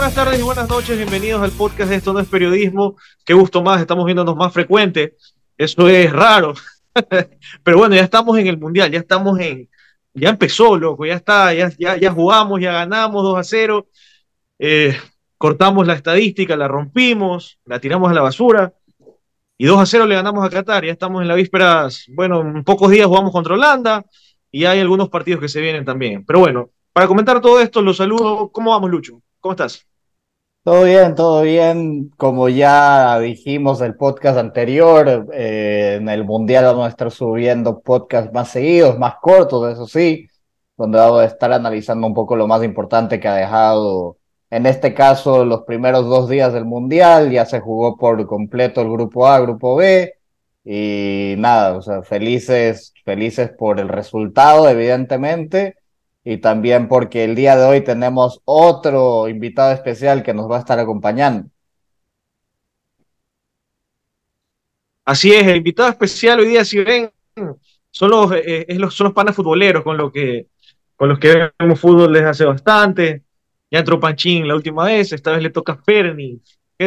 buenas tardes y buenas noches. Bienvenidos al podcast de Esto no es periodismo. Qué gusto más, estamos viéndonos más frecuente. Eso es raro. Pero bueno, ya estamos en el Mundial, ya estamos en, ya empezó, loco, ya está, ya, ya, ya jugamos, ya ganamos 2 a 0. Eh, cortamos la estadística, la rompimos, la tiramos a la basura y 2 a 0 le ganamos a Qatar. Ya estamos en la vísperas, bueno, en pocos días jugamos contra Holanda y hay algunos partidos que se vienen también. Pero bueno, para comentar todo esto, los saludo. ¿Cómo vamos, Lucho? ¿Cómo estás? Todo bien, todo bien. Como ya dijimos el podcast anterior, eh, en el Mundial vamos a estar subiendo podcasts más seguidos, más cortos, eso sí, donde vamos a estar analizando un poco lo más importante que ha dejado, en este caso, los primeros dos días del Mundial. Ya se jugó por completo el grupo A, grupo B. Y nada, o sea, felices, felices por el resultado, evidentemente y también porque el día de hoy tenemos otro invitado especial que nos va a estar acompañando. Así es, el invitado especial hoy día, si ven, son los, eh, los, son los panas futboleros con, lo que, con los que vemos fútbol desde hace bastante. Ya entró Panchín la última vez, esta vez le toca a Ferni.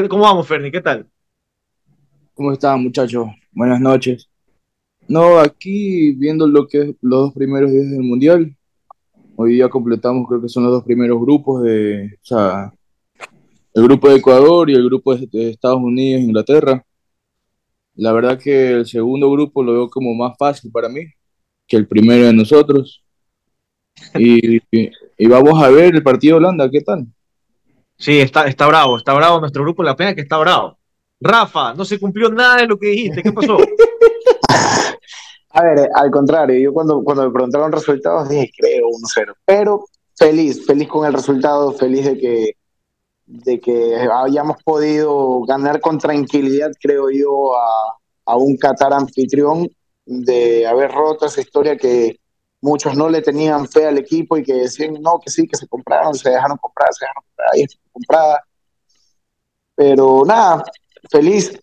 ¿Cómo vamos, Ferni? ¿Qué tal? ¿Cómo están, muchachos? Buenas noches. No, aquí viendo lo que es los dos primeros días del Mundial, Hoy día completamos, creo que son los dos primeros grupos de, o sea, el grupo de Ecuador y el grupo de, Estados Unidos e Inglaterra. La verdad que el segundo grupo lo veo como más fácil para mí que el primero de nosotros. Y, y, vamos a ver el partido de Holanda, ¿qué tal? Sí, está, está bravo, está bravo nuestro grupo, la pena que está bravo. Rafa, no se cumplió nada de lo que dijiste, ¿qué pasó? A ver, al contrario, yo cuando, cuando me preguntaron resultados dije, creo 1-0. Pero feliz, feliz con el resultado, feliz de que, de que hayamos podido ganar con tranquilidad, creo yo, a, a un Qatar anfitrión, de haber roto esa historia que muchos no le tenían fe al equipo y que decían, no, que sí, que se compraron, se dejaron comprar, se dejaron comprar, y comprada. Pero nada, feliz.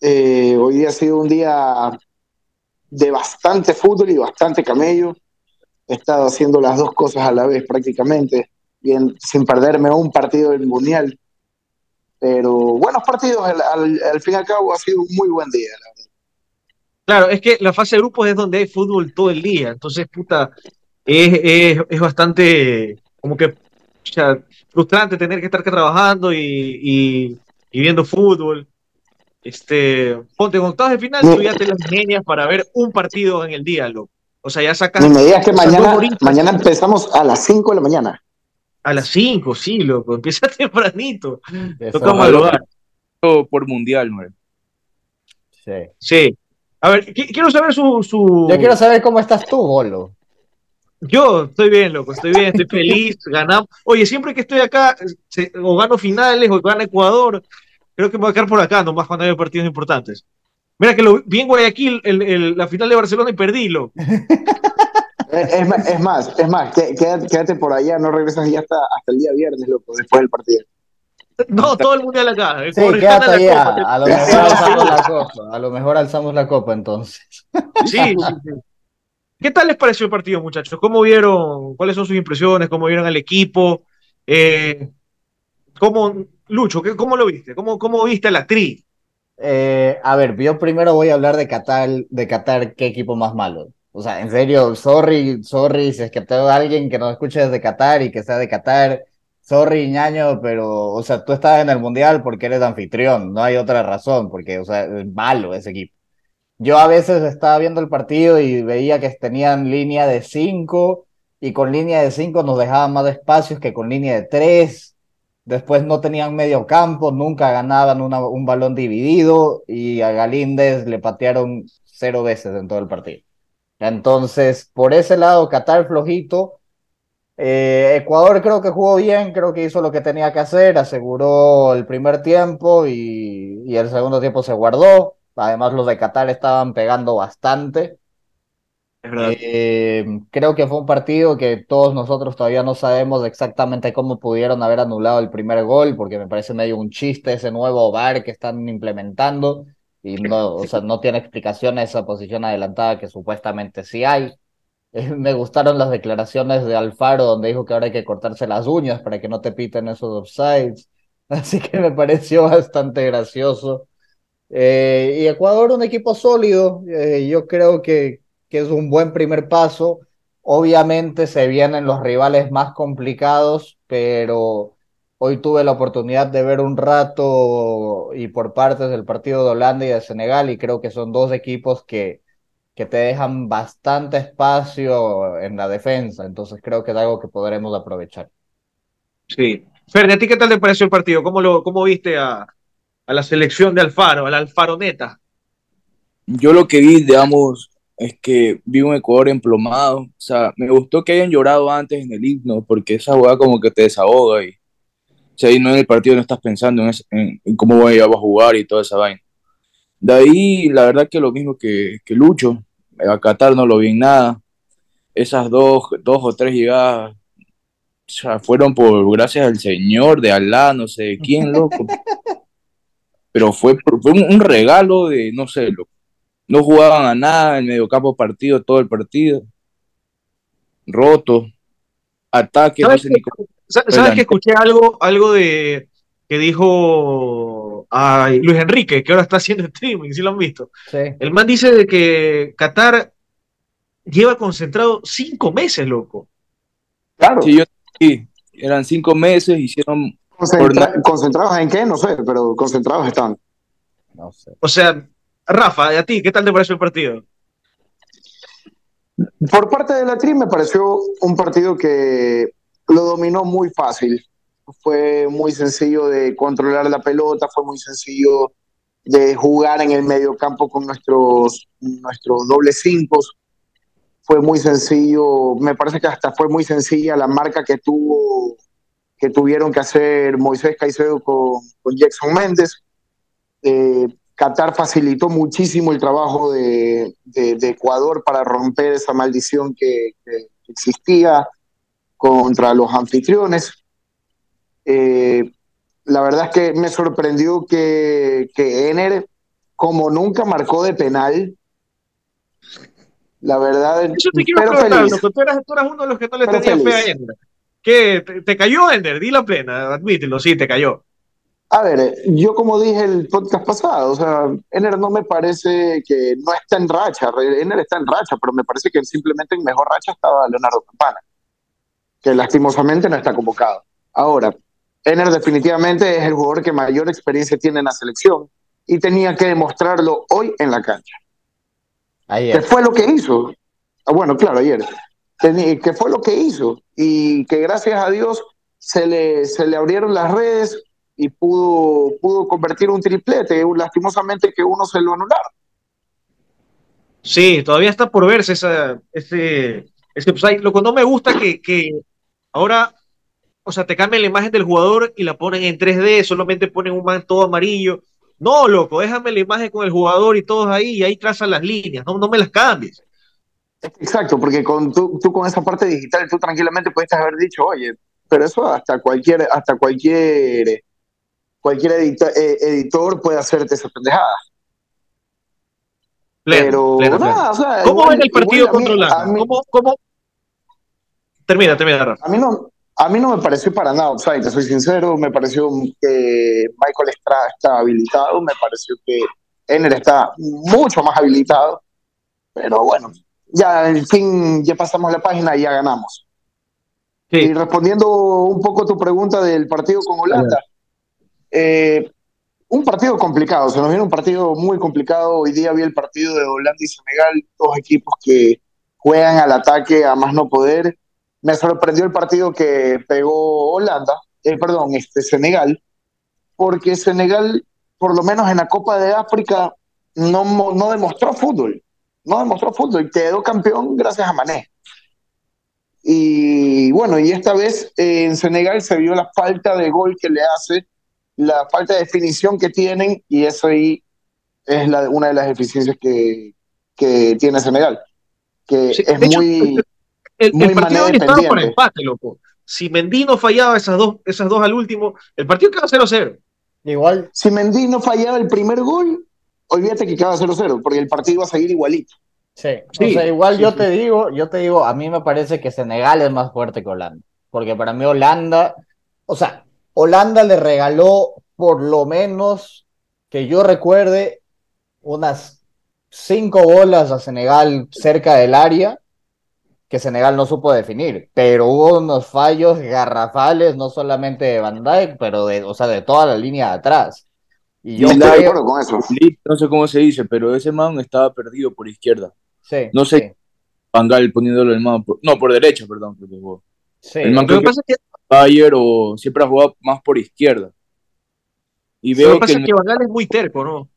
Eh, hoy día ha sido un día de bastante fútbol y bastante camello. He estado haciendo las dos cosas a la vez prácticamente, bien, sin perderme un partido del Mundial. Pero buenos partidos, al, fin y al cabo ha sido un muy buen día. Claro, es que la fase de grupos es donde hay fútbol todo el día, entonces, puta, es, es, bastante como que frustrante tener que estar trabajando y, y viendo fútbol. Este, ponte en octavos de final, tú ya te las genias para ver un partido en el día, loco. O sea, ya sacas. me digas que mañana, mañana empezamos a las 5 de la mañana. A las 5, sí, loco. Empieza tempranito. Toca madrugar. Por mundial, ¿no? Sí. Sí. A ver, quiero saber su, su. Yo quiero saber cómo estás tú, Bolo. Yo estoy bien, loco, estoy bien, estoy feliz, ganamos. Oye, siempre que estoy acá, o gano finales, o gana Ecuador, creo que me voy a quedar por acá nomás cuando haya partidos importantes. Mira que lo vi en Guayaquil el, la final de Barcelona y perdílo. Es, es, más, es más, quédate, por allá, no regresas ya hasta, hasta el día viernes, loco, después del partido. No, todo el mundial acá. Sí, quédate allá. A lo mejor alzamos la copa. A lo mejor alzamos la copa entonces. Sí, sí, sí. ¿Qué tal les pareció el partido, muchachos? ¿Cómo vieron? ¿Cuáles son sus impresiones? ¿Cómo vieron al equipo? Eh, ¿Cómo Lucho, ¿cómo lo viste? ¿Cómo, cómo viste a la actriz? Eh, a ver, yo primero voy a hablar de Qatar, de Qatar, qué equipo más malo. O sea, en serio, sorry, sorry, si es que tengo alguien que nos escuche desde Qatar y que sea de Qatar, sorry, ñaño, pero, o sea, tú estás en el Mundial porque eres anfitrión, no hay otra razón, porque, o sea, es malo ese equipo. Yo a veces estaba viendo el partido y veía que tenían línea de 5 y con línea de 5 nos dejaban más espacios que con línea de 3 Después no tenían medio campo, nunca ganaban un balón dividido y a Galíndez le patearon cero veces en todo el partido. Entonces, por ese lado, Qatar flojito. Eh, Ecuador creo que jugó bien, creo que hizo lo que tenía que hacer, aseguró el primer tiempo y, y el segundo tiempo se guardó. Además, los de Qatar estaban pegando bastante. Eh, creo que fue un partido que todos nosotros todavía no sabemos exactamente cómo pudieron haber anulado el primer gol, porque me parece medio un chiste ese nuevo VAR que están implementando y no, o sea, no tiene explicación esa posición adelantada que supuestamente sí hay. Eh, me gustaron las declaraciones de Alfaro donde dijo que ahora hay que cortarse las uñas para que no te piten esos offsides. Así que me pareció bastante gracioso. Eh, y Ecuador, un equipo sólido, eh, yo creo que, que es un buen primer paso. Obviamente se vienen los rivales más complicados, pero hoy tuve la oportunidad de ver un rato y por partes del partido de Holanda y de Senegal y creo que son dos equipos que, que te dejan bastante espacio en la defensa, entonces creo que es algo que podremos aprovechar. Sí. Fer, ¿a ti qué tal te pareció el partido? ¿Cómo, lo, cómo viste a, a la selección de Alfaro, a la Alfaroneta? Yo lo que vi, digamos, es que vi un Ecuador emplomado. O sea, me gustó que hayan llorado antes en el himno, porque esa jugada como que te desahoga y si ahí no en el partido no estás pensando en, en, cómo voy a jugar y toda esa vaina. De ahí, la verdad que lo mismo que, que Lucho, a Qatar no lo vi en nada. Esas dos, dos o tres llegadas o sea, fueron por gracias al Señor, de Alá, no sé quién, loco. Pero fue, fue un, regalo de, no sé, loco no jugaban a nada, en medio campo partido, todo el partido, roto, ataque, ¿Sabes, no sé que, ni ¿sabes que escuché algo, algo de que dijo ay, Luis Enrique, que ahora está haciendo streaming, si lo han visto? Sí. El man dice de que Qatar lleva concentrado cinco meses, loco. Claro. Sí, yo, sí, eran cinco meses, hicieron... Concentra ¿Concentrados en qué? No sé, pero concentrados están. No sé. O sea, Rafa, ¿a ti qué tal te pareció el partido? Por parte de la TRI me pareció un partido que lo dominó muy fácil. Fue muy sencillo de controlar la pelota, fue muy sencillo de jugar en el medio campo con nuestros, nuestros dobles cinco. Fue muy sencillo, me parece que hasta fue muy sencilla la marca que tuvo que tuvieron que hacer Moisés Caicedo con, con Jackson Méndez. Eh, Qatar facilitó muchísimo el trabajo de, de, de Ecuador para romper esa maldición que, que, existía contra los anfitriones. Eh, la verdad es que me sorprendió que, que Ener, como nunca marcó de penal, la verdad. Eso te quiero pero preguntar, tú, eras, tú eras uno de los que no le tenía fe a Ener. ¿Qué? ¿Te, ¿Te, cayó Ender? Di la plena, admítelo, sí, te cayó. A ver, yo como dije el podcast pasado, o sea, Ener no me parece que no está en racha, Ener está en racha, pero me parece que simplemente en mejor racha estaba Leonardo Campana, que lastimosamente no está convocado. Ahora, Ener definitivamente es el jugador que mayor experiencia tiene en la selección y tenía que demostrarlo hoy en la cancha. Ayer. ¿Qué fue lo que hizo? Ah, bueno, claro, ayer. ¿Qué fue lo que hizo? Y que gracias a Dios se le, se le abrieron las redes, y pudo, pudo convertir un triplete, lastimosamente que uno se lo anularon. Sí, todavía está por verse esa, ese, ese upside. Lo que no me gusta que, que ahora, o sea, te cambian la imagen del jugador y la ponen en 3D, solamente ponen un man todo amarillo. No, loco, déjame la imagen con el jugador y todos ahí y ahí trazan las líneas, no, no me las cambies. Exacto, porque con tú, tú con esa parte digital tú tranquilamente puedes haber dicho, oye, pero eso hasta cualquier, hasta cualquier cualquier editor, eh, editor puede hacerte esa pendejada. Pleno, Pero pleno, nada, o sea, ¿Cómo igual, ven el partido contra Holanda? ¿Cómo, ¿Cómo? Termina, termina, Rafa. A mí no, a mí no me pareció para nada offside, te soy sincero, me pareció que Michael Estrada está habilitado, me pareció que Ener está mucho más habilitado, pero bueno, ya en fin, ya pasamos la página y ya ganamos. Sí. Y respondiendo un poco a tu pregunta del partido con Holanda, eh, un partido complicado, se nos viene un partido muy complicado. Hoy día vi el partido de Holanda y Senegal, dos equipos que juegan al ataque a más no poder. Me sorprendió el partido que pegó Holanda, eh, perdón, este Senegal, porque Senegal, por lo menos en la Copa de África, no, no demostró fútbol. No demostró fútbol y quedó campeón gracias a Mané. Y bueno, y esta vez eh, en Senegal se vio la falta de gol que le hace la falta de definición que tienen y eso ahí es la, una de las deficiencias que, que tiene Senegal, que sí, es muy... Hecho, el, muy el partido estaba por empate, loco. Si Mendy no fallaba esas dos, esas dos al último, el partido quedaba 0-0. Igual. Si Mendy no fallaba el primer gol, olvídate que quedaba 0-0, porque el partido iba a seguir igualito. Sí, Sí, o sea, igual sí, yo sí. te digo, yo te digo, a mí me parece que Senegal es más fuerte que Holanda, porque para mí Holanda, o sea, Holanda le regaló por lo menos que yo recuerde unas cinco bolas a Senegal cerca del área que Senegal no supo definir, pero hubo unos fallos garrafales, no solamente de Van Dijk, pero de, o sea, de toda la línea de atrás. Y yo creo, acuerdo con eso. No sé cómo se dice, pero ese man estaba perdido por izquierda. sí, No sé. sí, Pangal poniéndolo el man por, no, por derecha, perdón. creo que jugó. sí, El man que creo que pasa es que, Bayer o siempre ha jugado más por izquierda. Y lo que, veo pasa que es el- que Van Gaal es muy terco, ¿no?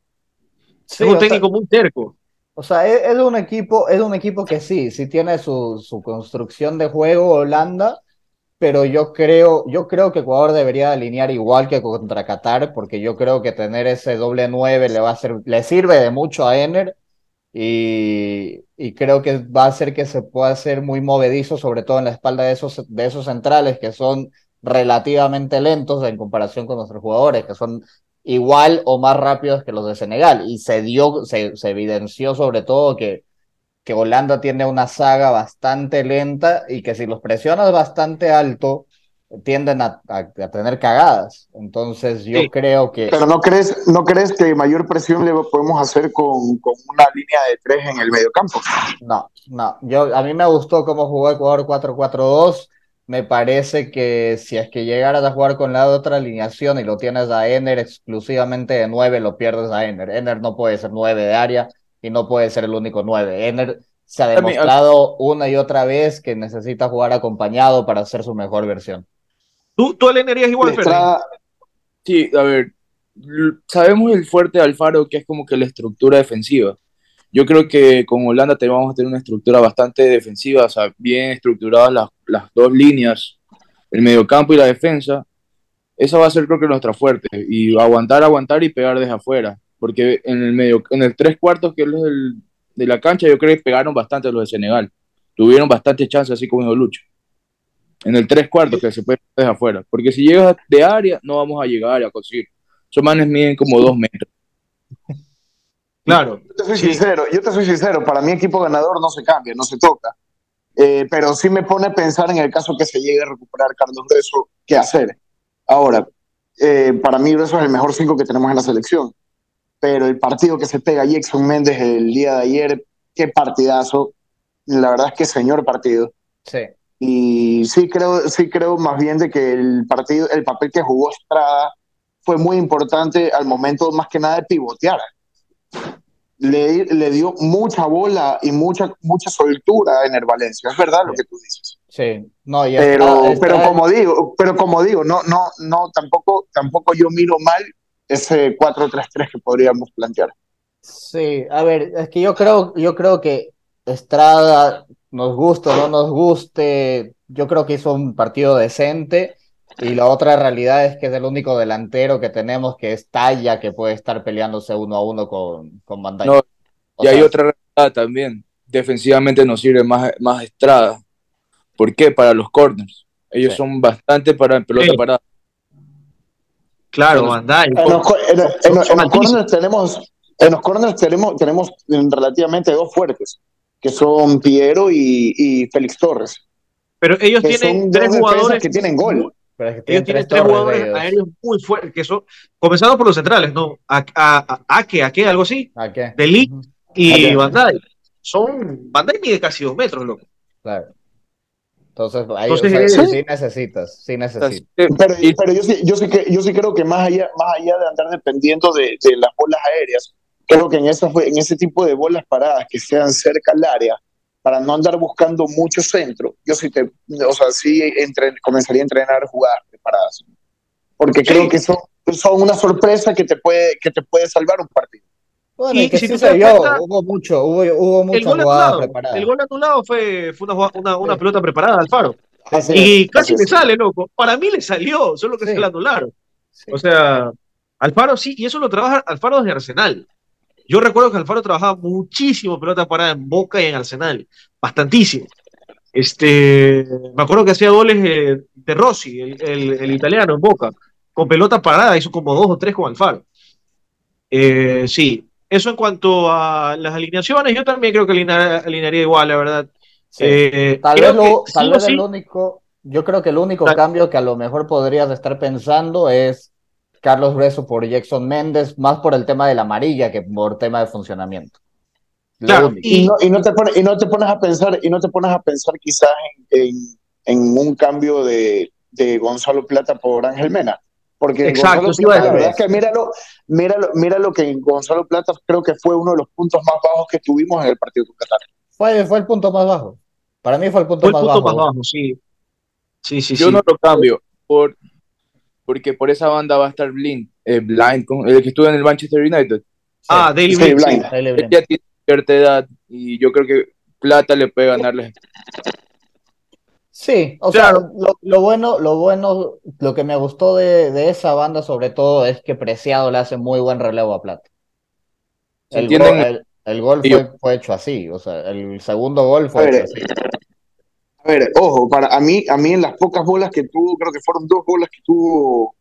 sí, es un sea, técnico muy terco. O sea, es, es un equipo, es un equipo que sí, sí tiene su, su construcción de juego Holanda, pero yo creo, yo creo que Ecuador debería alinear igual que contra Qatar, porque yo creo que tener ese doble nueve le va a hacer, le sirve de mucho a Ener y, y creo que va a hacer que se pueda hacer muy movedizo, sobre todo en la espalda de esos, de esos centrales que son relativamente lentos en comparación con nuestros jugadores, que son igual o más rápidos que los de Senegal. Y se dio, se, se evidenció sobre todo que, que Holanda tiene una saga bastante lenta y que si los presionas bastante alto, tienden a, a- a tener cagadas. Entonces yo Sí. creo que Pero ¿no crees, ¿no crees que mayor presión le podemos hacer con, con una línea de tres en el mediocampo? no, no. Yo, a mí me gustó cómo jugó Ecuador 4-4-2. Me parece que si es que llegaras a jugar con la otra alineación y lo tienes a Ener exclusivamente de 9, lo pierdes a Ener. Ener no puede ser 9 de área y no puede ser el único 9. Ener se ha demostrado una y otra vez que necesita jugar acompañado para ser su mejor versión. ¿Tú, tú alinearías igual, Sí, a ver, sabemos el fuerte de Alfaro que es como que la estructura defensiva. Yo creo que con Holanda te vamos a tener una estructura bastante defensiva, o sea, bien estructuradas las, las dos líneas, el mediocampo y la defensa. Esa va a ser creo que nuestra fuerte. Y aguantar, aguantar y pegar desde afuera. Porque en el medio, en el tres cuartos que es el de la cancha, yo creo que pegaron bastante los de Senegal. Tuvieron bastante chance, así como dijo Lucho. En el tres cuartos que se puede desde afuera. Porque si llegas de área, no vamos a llegar a conseguir. Esos manes miden como dos metros. Claro. yo te soy Sí. sincero, yo te soy sincero, para mí equipo ganador no se cambia, no se toca. Eh, pero sí me pone a pensar en el caso que se llegue a recuperar Carlos Grueso, ¿qué hacer? Ahora, eh, para mí Grueso es el mejor cinco que tenemos en la selección. Pero el partido que se pega Jackson Méndez el día de ayer, qué partidazo. La verdad es que señor partido. Sí. Y sí creo, sí creo más bien de que el partido, el papel que jugó Estrada fue muy importante al momento más que nada de pivotear. Le, le dio mucha bola y mucha, mucha soltura en el Valencia. Es verdad lo que tú dices. Sí, no, y Pero, Estrada- pero Estrada- como digo, pero como digo, no, no, no, tampoco, tampoco yo miro mal ese 4-3-3 que podríamos plantear. Sí, a ver, es que yo creo, yo creo que Estrada, nos guste o no nos guste, yo creo que hizo un partido decente y la otra realidad es que es el único delantero que tenemos que es talla, que puede estar peleándose uno a uno con, con Van Dijk. No, y hay otra realidad también. Defensivamente nos sirve más, más Estrada. ¿Por qué? Para los corners. Ellos Sí. son bastante para pelota Sí. parada. Claro, Bueno, Van Dijk. En los, en- en- en Son los altísimos. corners tenemos, en los corners tenemos, tenemos relativamente dos fuertes, que son Piero y, y Félix Torres, Pero ellos que tienen son tres jugadores. que tienen gol. pero es que Ellos tienen tres jugadores ellos. aéreos muy fuertes, que son, comenzando por los centrales, ¿no? A, a, a, Ake, Ake, algo así, ¿A qué? De Ligt. Ujú, y Ake. Van Dijk. Son, Van Dijk mide casi dos metros, loco. Claro. Entonces, ahí, Entonces, o sea, eh, sí necesitas, sí necesitas. sí, Pero, pero yo, sí, yo, sí que, yo sí creo que más allá, más allá de andar dependiendo de, de las bolas aéreas, creo que en, esas, en ese tipo de bolas paradas que sean cerca al área, para no andar buscando mucho centro, yo sí, te, o sea, sí entren- comenzaría a entrenar jugadas preparadas. Porque Sí. creo que son, son una sorpresa que te, puede, que te puede salvar un partido. Bueno, Y que si sí se das vio, cuenta, hubo mucho, hubo, hubo El muchas gol anulado, el gol anulado fue, fue una, una, una Sí. pelota preparada de Alfaro. Así Y es, casi es. sale, loco. Para mí le salió, solo que Sí. se la anularon. Sí. O sea, Alfaro sí, y eso lo trabaja Alfaro desde Arsenal. Yo recuerdo que Alfaro trabajaba muchísimo pelota parada en Boca y en Arsenal, bastantísimo. Este, me acuerdo que hacía goles eh, de Rossi, el, el- el italiano en Boca, con pelota parada, hizo como dos o tres con Alfaro. Eh, sí, eso en cuanto a las alineaciones, yo también creo que alinearía, alinearía igual, la verdad. Sí. Eh, Tal vez, lo- tal sí vez sí- el único, yo creo que el único Tal- cambio que a lo mejor podrías estar pensando es Carlos Breso por Jackson Méndez, más por el tema de la amarilla que por tema de funcionamiento. Claro. Y no, y no te pones, y no te pones a pensar, y no te pones a pensar quizás en, en, en un cambio de, de Gonzalo Plata por Ángel Mena. Porque Exacto, Gonzalo Plata, la verdad es que míralo, míralo, míralo que Gonzalo Plata creo que fue uno de los puntos más bajos que tuvimos en el partido con Qatar. Fue, fue el punto más bajo. Para mí fue el punto fue el más punto bajo. más bajo, sí. Sí, sí, Yo sí. no lo cambio por, porque por esa banda va a estar Blind, eh, Blind el que estuvo en el Manchester United. Ah, Daily Sí, Blind, sí. Blind. Ya tiene cierta edad y yo creo que Plata le puede ganarle. Sí, o Claro. sea, lo, lo bueno, lo bueno, lo que me gustó de, de esa banda sobre todo es que Preciado le hace muy buen relevo a Plata. ¿Se El gol, el, el gol Y fue, fue hecho así, o sea, el segundo gol A fue ver, hecho así. A ver, ojo, para a mí, a mí en las pocas bolas que tuvo, creo que fueron dos bolas que tuvo,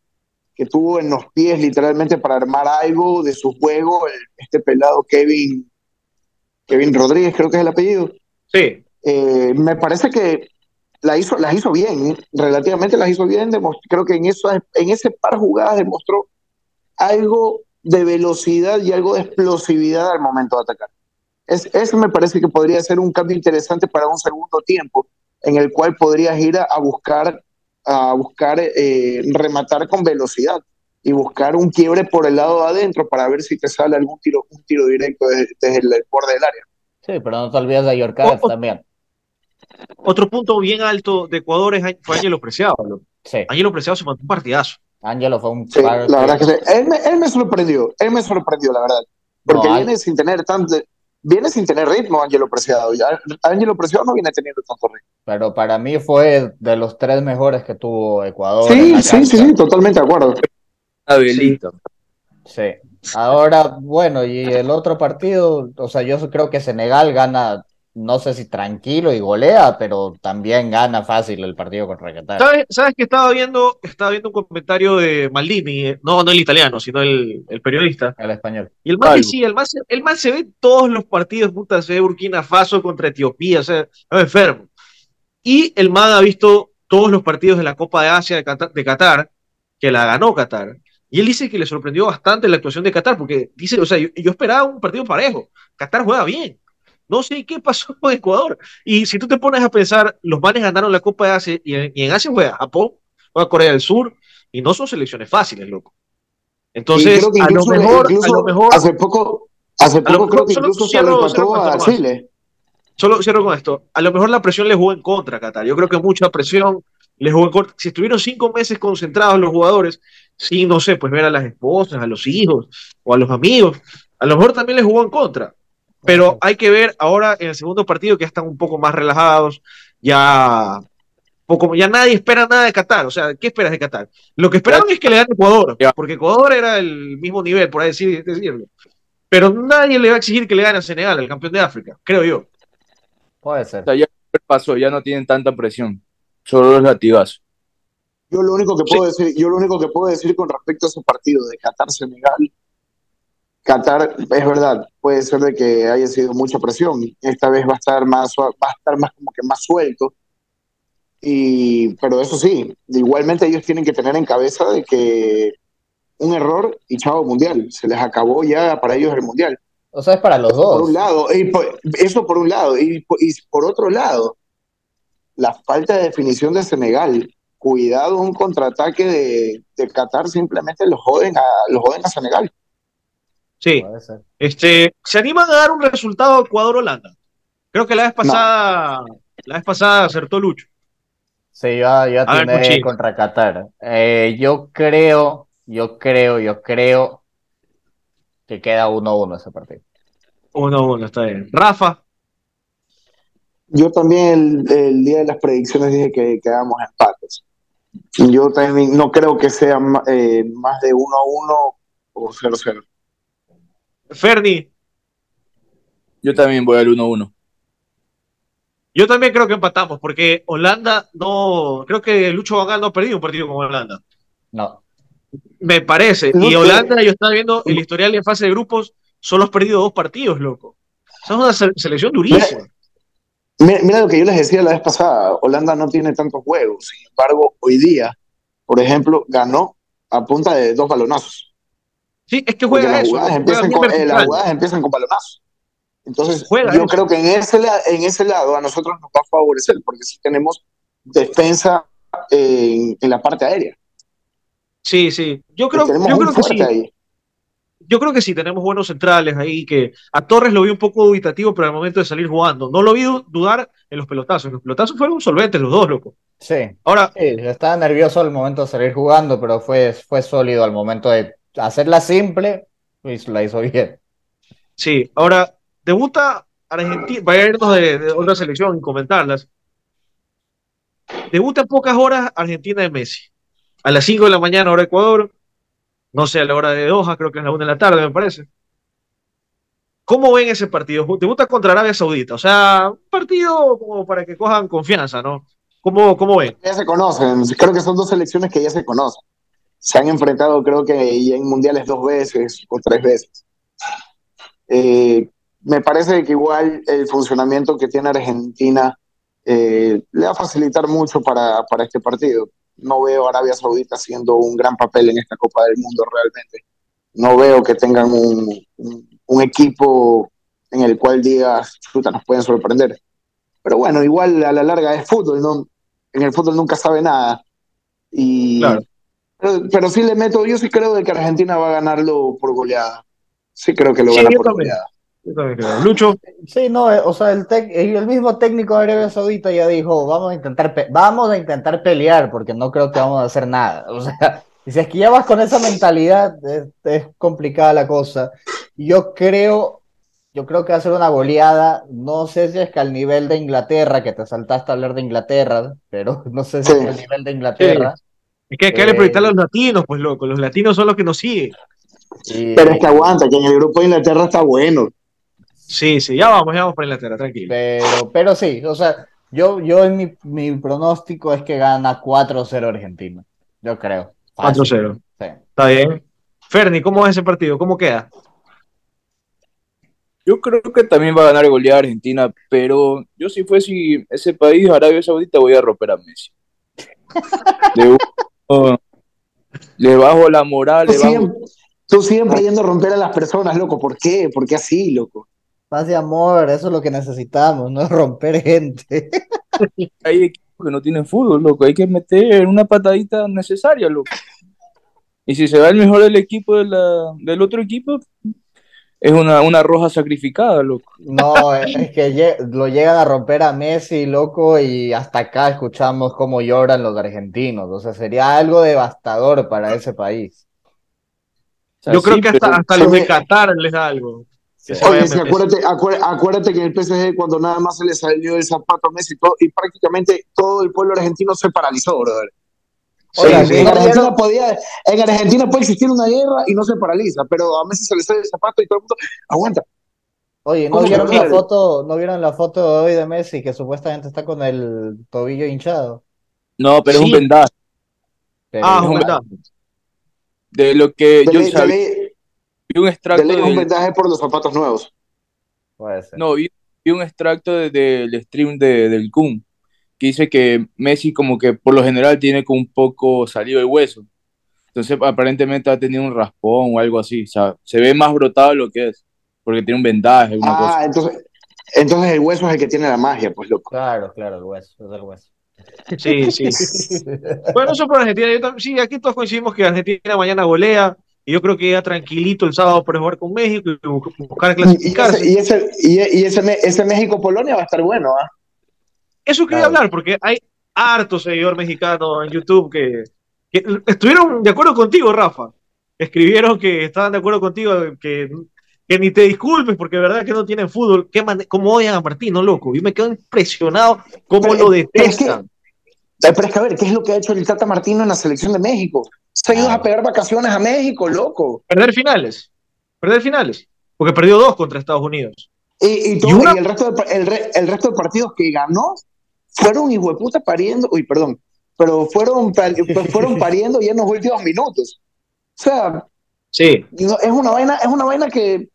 que tuvo en los pies literalmente para armar algo de su juego, el- este pelado Kevin, Kevin Rodríguez, creo que es el apellido. Sí, Eh, me parece que la hizo, las hizo bien, ¿eh? relativamente las hizo bien, creo que en, eso, en ese par jugadas demostró algo de velocidad y algo de explosividad al momento de atacar. Es, eso me parece que podría ser un cambio interesante para un segundo tiempo, en el cual podrías ir a, a buscar, a buscar eh, rematar con velocidad y buscar un quiebre por el lado de adentro para ver si te sale algún tiro, un tiro directo desde, desde el borde del área. Sí, pero no te olvides de Yorkaev O- o- también. otro punto bien alto de Ecuador es, fue Ángelo Preciado. Sí, Ángelo Preciado se mandó un partidazo. Ángelo fue un Sí, par la verdad que- que sí. Él me, él me sorprendió, él me sorprendió, la verdad. Porque No, viene sin tener tanto, viene sin tener ritmo Ángelo Preciado. Ángelo Preciado no viene teniendo tanto ritmo. pero para mí fue de los tres mejores que tuvo Ecuador Sí, sí, sí, sí, totalmente de acuerdo. Abelito. Sí. Ahora, bueno, y el otro partido, o sea, yo creo que Senegal gana, no sé si tranquilo y golea, pero también gana fácil el partido contra Qatar. ¿Sabes, ¿Sabes que estaba viendo, estaba viendo un comentario de Maldini? eh, No, no el italiano, sino el, el periodista. El español. Y el Algo. decía, el se, el man se ve todos los partidos, puta, se ve Burkina Faso contra Etiopía, o sea, estaba enfermo. Y el man ha visto todos los partidos de la Copa de Asia de Qatar, de Qatar, que la ganó Qatar. Y él dice que le sorprendió bastante la actuación de Qatar, porque dice, o sea, yo, yo esperaba un partido parejo. Qatar juega bien. No sé qué pasó con Ecuador. Y si tú te pones a pensar, los manes ganaron la Copa de Asia y en, y en Asia juega Japón, juega Corea del Sur, y no son selecciones fáciles, loco. Entonces, a lo mejor, a incluso lo mejor, hace poco, hace lo poco mejor creo que incluso se lo cierro empató a. Chile. solo cierro con esto. A lo mejor la presión le jugó en contra Qatar. Yo creo que mucha presión le jugó en contra. Si estuvieron cinco meses concentrados los jugadores, sin, no sé, pues ver a las esposas, a los hijos o a los amigos, a lo mejor también les jugó en contra. Pero hay que ver ahora en el segundo partido que ya están un poco más relajados, ya poco, ya nadie espera nada de Qatar. O sea, ¿qué esperas de Qatar? Lo que esperaban es que le gane Ecuador, Ya. porque Ecuador era el mismo nivel, por ahí decir- decirlo. Pero nadie le va a exigir que le gane a Senegal, el campeón de África, creo yo. Puede ser. O sea, ya pasó, ya no tienen tanta presión. Solo los latigazos. Yo lo único que puedo decir, yo lo único que puedo decir con respecto a ese partido de Qatar-Senegal, Qatar, es verdad, puede ser de que haya sido mucha presión. Esta vez va a estar más, va a estar más como que más suelto. Y, pero eso sí, igualmente ellos tienen que tener en cabeza de que un error y chavo mundial, se les acabó ya para ellos el mundial. O sea, es para los Por dos. un lado, y por- eso por un lado, y, por- y por otro lado, la falta de definición de Senegal. Cuidado, un contraataque de, de Qatar simplemente lo joden a, lo joden a Senegal. Sí. Puede ser. Este, ¿se animan a dar un resultado Ecuador-Holanda? Creo que la vez pasada, la vez pasada acertó Lucho. Sí, yo, yo A ver, atiné contra Qatar. Eh, yo creo, yo creo, yo creo que queda 1-1 ese partido. Uno, uno, está bien. Rafa, Yo también el, el día de las predicciones dije que quedamos empates. Yo también no creo que sea eh, más de 1 a 1 o 0-0. Ferni, Yo también voy al 1-1. yo también creo que empatamos, porque Holanda no, creo que Lucho Van Gaal no ha perdido un partido con Holanda. No, Me parece. No y sé. Holanda, yo estaba viendo el historial en fase de grupos, solo has perdido dos partidos, loco. Esa es una selección durísima. Mira, lo que yo les decía la vez pasada, Holanda no tiene tantos juegos, sin embargo, hoy día, por ejemplo, ganó a punta de dos balonazos. Sí, es que juega las eso. Jugadas empiezan con, eh, las jugadas empiezan con. Entonces, yo creo que en ese, en ese lado a nosotros nos va a favorecer, porque sí tenemos defensa en, en la parte aérea. Sí, sí. Yo creo, yo creo que sí. Yo creo que sí, tenemos buenos centrales ahí, que a Torres lo vi un poco dubitativo, pero al momento de salir jugando. No lo vi dudar en los pelotazos. Los pelotazos fueron solventes los dos, loco. Sí. Ahora. estaba nervioso al momento de salir jugando, pero fue, fue sólido al momento de hacerla simple, pues la hizo bien. Sí, ahora, debuta Argentina, vaya a irnos de, de otra selección y comentarlas. Debuta en pocas horas Argentina de Messi a las 5 de la mañana, hora Ecuador, no sé, a la hora de Doha, creo que es la 1 de la tarde, me parece. ¿Cómo ven ese partido? Debuta contra Arabia Saudita, o sea, un partido como para que cojan confianza, ¿no? ¿Cómo, cómo ven? Ya se conocen, creo que son dos selecciones que ya se conocen. Se han enfrentado, creo que en mundiales dos veces o tres veces. Eh, me parece que igual el funcionamiento que tiene Argentina eh, le va a facilitar mucho para, para este partido no veo a Arabia Saudita haciendo un gran papel en esta Copa del Mundo realmente. No veo que tengan un, un, equipo en el cual digas, fruta, nos pueden sorprender. Pero bueno, igual a la larga es fútbol, ¿no? En el fútbol nunca sabe nada. Y, pero, sí le meto, yo sí creo de que Argentina va a ganarlo por goleada. Sí creo que lo gana por goleada. Lucho. Sí, no, eh, o sea, el, el mismo técnico de Arabia Saudita ya dijo, vamos a intentar vamos a intentar pelear porque no creo que vamos a hacer nada. O sea, si es que ya vas con esa mentalidad, es, complicada la cosa. Yo creo, yo creo que va a ser una goleada, no sé si es que al nivel de Inglaterra, que te saltaste a hablar de Inglaterra, pero no sé si es al nivel de Inglaterra. Es que hay que eh, a los latinos, pues loco, los latinos son los que nos siguen. Pero es que aguanta, que en el grupo de Inglaterra está bueno. Sí, sí, ya vamos, ya vamos para Inglaterra, tranquilo. Pero, pero sí, o sea, yo, yo en mi, mi pronóstico es que gana 4-0 Argentina. Yo creo. 4-0. Sí. Está bien. Ferni, ¿cómo es ese partido? ¿Cómo queda? Yo creo que también va a ganar goleada Argentina, pero yo si fuese ese país, Arabia Saudita, voy a romper a Messi. le, bajo la moral. Tú, siempre, tú siempre yendo a romper a las personas, loco. ¿Por qué? ¿Por qué así, loco? Paz y amor, eso es lo que necesitamos, no romper gente. Hay equipos que no tienen fútbol, loco. Hay que meter una patadita necesaria, loco. Y si se va el mejor del equipo del otro equipo, es una, una roja sacrificada, loco. No, es que lo llegan a romper a Messi, loco, y hasta acá escuchamos cómo lloran los argentinos. O sea, sería algo devastador para ese país. Yo creo que hasta, hasta los de Qatar les da algo. Oye, acuérdate, acuérdate, que en el PSG cuando nada más se le salió el zapato a Messi y prácticamente todo el pueblo argentino se paralizó, brother. En, Argentina podía, en Argentina puede existir una guerra y no se paraliza, pero a Messi se le sale el zapato y todo el mundo aguanta. Oye, ¿no vieron, la foto, ¿no vieron la foto de hoy de Messi que supuestamente está con el tobillo hinchado? No, pero es un vendaje. ah, es un vendaje. De lo que yo sabía vi un extracto. De un vendaje por los zapatos nuevos. Puede ser. No, vi, un extracto del stream de, del Kun, que dice que Messi, como que por lo general, tiene como un poco salido el hueso. Entonces, aparentemente ha tenido un raspón o algo así. O sea, se ve más brotado de lo que es, porque tiene un vendaje. Una ah, entonces, entonces el hueso es el que tiene la magia, pues loco. Claro, claro, el hueso, es el hueso. Sí, sí. bueno, eso por Argentina. sí, aquí todos coincidimos que Argentina mañana golea. Y yo creo que ya tranquilito el sábado por jugar con México y buscar clasificarse. Y ese, y ese, ese, México-Polonia va a estar bueno, ¿ah? Eso quería hablar, porque hay harto seguidor mexicano en YouTube que, estuvieron de acuerdo contigo, Rafa. Escribieron que estaban de acuerdo contigo, que, que ni te disculpes, porque de verdad que no tienen fútbol. ¿Qué ¿Cómo odian a Martín, no loco? Yo me quedo impresionado cómo lo detestan. Pero es que, a ver, ¿qué es lo que ha hecho el Tata Martino en la selección de México? Se ha ido a pegar vacaciones a México, loco. Perder finales. Perder finales. Porque perdió dos contra Estados Unidos. Y, el, resto de, el, resto de partidos que ganó fueron hijo de puta pariendo. Uy, perdón. Pero fueron, fueron pariendo ya en los últimos minutos. O sea, sí. es una vaina, es una vaina que